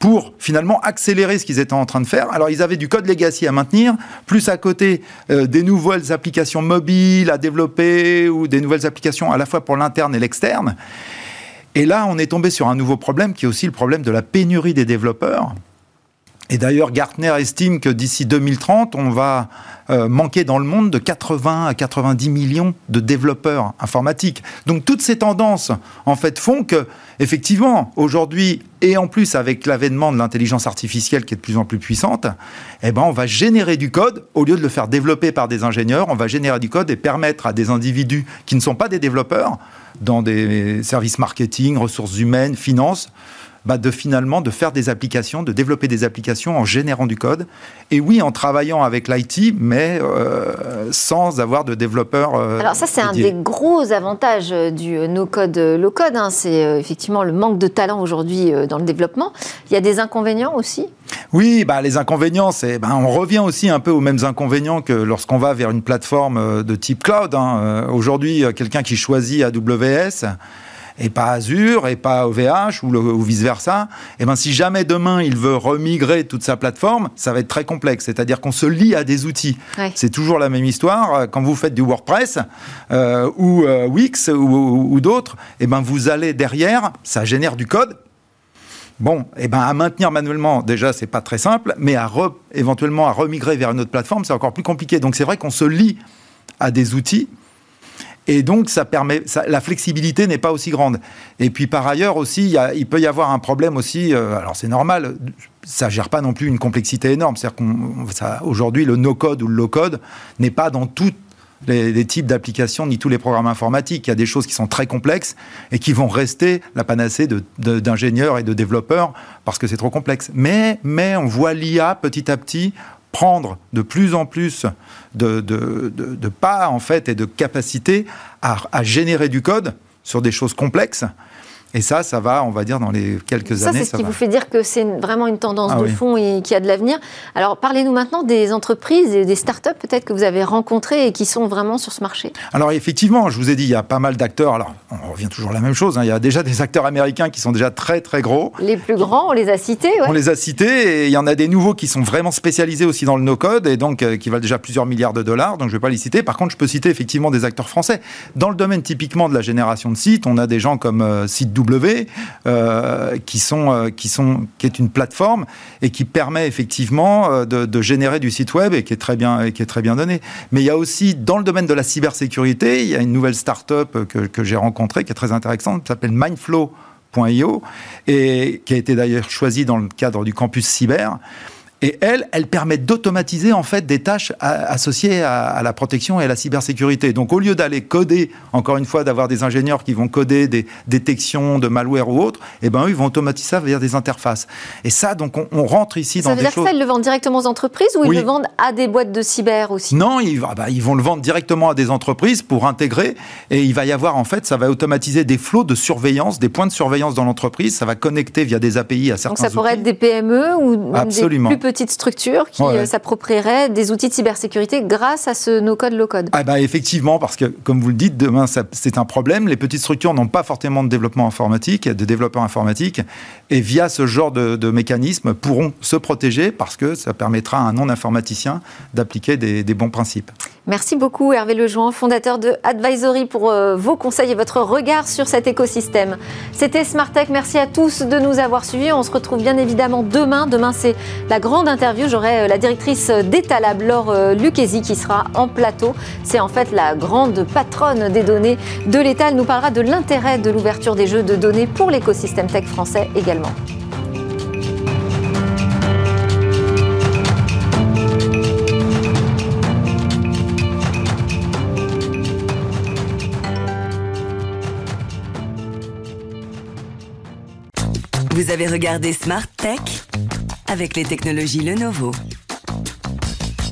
pour finalement accélérer ce qu'ils étaient en train de faire. Alors, ils avaient du code legacy à maintenir, plus à côté des nouvelles applications mobiles à développer ou des nouvelles applications à la fois pour l'interne et l'externe. Et là, on est tombé sur un nouveau problème qui est aussi le problème de la pénurie des développeurs. Et d'ailleurs, Gartner estime que d'ici 2030, on va euh, manquer dans le monde de 80 à 90 millions de développeurs informatiques. Donc toutes ces tendances, en fait, font que, effectivement, aujourd'hui, et en plus avec l'avènement de l'intelligence artificielle qui est de plus en plus puissante, eh ben, on va générer du code, au lieu de le faire développer par des ingénieurs, on va générer du code et permettre à des individus qui ne sont pas des développeurs, dans des services marketing, ressources humaines, finances, bah, de finalement de faire des applications, de développer des applications en générant du code. Et oui, en travaillant avec l'IT, mais euh, sans avoir de développeurs. Euh, Alors ça, c'est un des gros avantages euh, du no-code, low-code. Hein. C'est effectivement le manque de talent aujourd'hui dans le développement. Il y a des inconvénients aussi? Oui, bah, les inconvénients, c'est, bah, on revient aussi un peu aux mêmes inconvénients que lorsqu'on va vers une plateforme de type cloud. Hein. Aujourd'hui, quelqu'un qui choisit AWS, et pas Azure et pas OVH ou, vice-versa, et eh ben si jamais demain il veut remigrer toute sa plateforme, ça va être très complexe. C'est-à-dire qu'on se lie à des outils. C'est toujours la même histoire. Quand vous faites du WordPress euh, ou euh, Wix ou, d'autres, et eh ben vous allez derrière, ça génère du code. Bon, et eh ben à maintenir manuellement, déjà, c'est pas très simple, mais à éventuellement à remigrer vers une autre plateforme, c'est encore plus compliqué. Donc c'est vrai qu'on se lie à des outils et donc, ça permet, la flexibilité n'est pas aussi grande. Et puis, par ailleurs aussi, il, peut y avoir un problème aussi. Euh, alors, c'est normal, ça gère pas non plus une complexité énorme. C'est-à-dire qu'aujourd'hui, le no-code ou le low-code n'est pas dans tous les, types d'applications ni tous les programmes informatiques. Il y a des choses qui sont très complexes et qui vont rester la panacée d'ingénieurs et de développeurs parce que c'est trop complexe. Mais, mais on voit l'IA petit à petit prendre de plus en plus de, pas en fait et de capacité à générer du code sur des choses complexes et ça, ça va, on va dire, dans les quelques années. ça, c'est ce qui vous fait dire que c'est vraiment une tendance ah de fond et qui a de l'avenir. Alors, parlez-nous maintenant des entreprises et des startups peut-être que vous avez rencontrées et qui sont vraiment sur ce marché. Alors, effectivement, je vous ai dit, il y a pas mal d'acteurs. Alors, on revient toujours à la même chose. Hein. Il y a déjà des acteurs américains qui sont déjà très, très gros. Les plus grands, on les a cités. On les a cités et il y en a des nouveaux qui sont vraiment spécialisés aussi dans le no-code et donc euh, qui valent déjà plusieurs milliards de dollars. Donc, je ne vais pas les citer. Par contre, je peux citer effectivement des acteurs français. Dans le domaine typiquement de la génération de sites, on a des gens comme euh, Site Euh, qui, sont, euh, qui, sont, qui est une plateforme et qui permet effectivement euh, de, générer du site web et qui est très bien, bien donné. Mais il y a aussi, dans le domaine de la cybersécurité, il y a une nouvelle start-up que j'ai rencontrée qui est très intéressante, qui s'appelle Mindflow.io et qui a été d'ailleurs choisie dans le cadre du campus cyber et elle, elle permet d'automatiser en fait des tâches associées à, la protection et à la cybersécurité. Donc au lieu d'aller coder, encore une fois, d'avoir des ingénieurs qui vont coder des détections de malware ou autre, eh ben eux, ils vont automatiser ça via des interfaces. Et ça, donc on, rentre ici dans des choses... Ça veut dire que ça, ils le vendent directement aux entreprises ou ils le vendent à des boîtes de cyber aussi? Non, ils, ah bah, ils vont le vendre directement à des entreprises pour intégrer. Et il va y avoir en fait, ça va automatiser des flots de surveillance, des points de surveillance dans l'entreprise. Ça va connecter via des API à certains. Donc ça pourrait être des PME ou Absolument. des plus petites structures qui euh, s'approprieraient des outils de cybersécurité grâce à ce no-code, low-code. Ah bah effectivement, parce que comme vous le dites, demain c'est un problème. Les petites structures n'ont pas fortement de développement informatique, de développeurs informatiques, et via ce genre de, de mécanismes pourront se protéger parce que ça permettra à un non-informaticien d'appliquer des, des bons principes. Merci beaucoup Hervé Lejoin, fondateur de Advisory, pour euh, vos conseils et votre regard sur cet écosystème. C'était Smart Tech. Merci à tous de nous avoir suivis. On se retrouve bien évidemment demain. Demain, c'est la grande interview. J'aurai euh, la directrice d'Etalab, Laure euh, qui sera en plateau. C'est en fait la grande patronne des données de l'État. Elle nous parlera de l'intérêt de l'ouverture des jeux de données pour l'écosystème tech français également. Vous avez regardé Smart Tech avec les technologies Lenovo.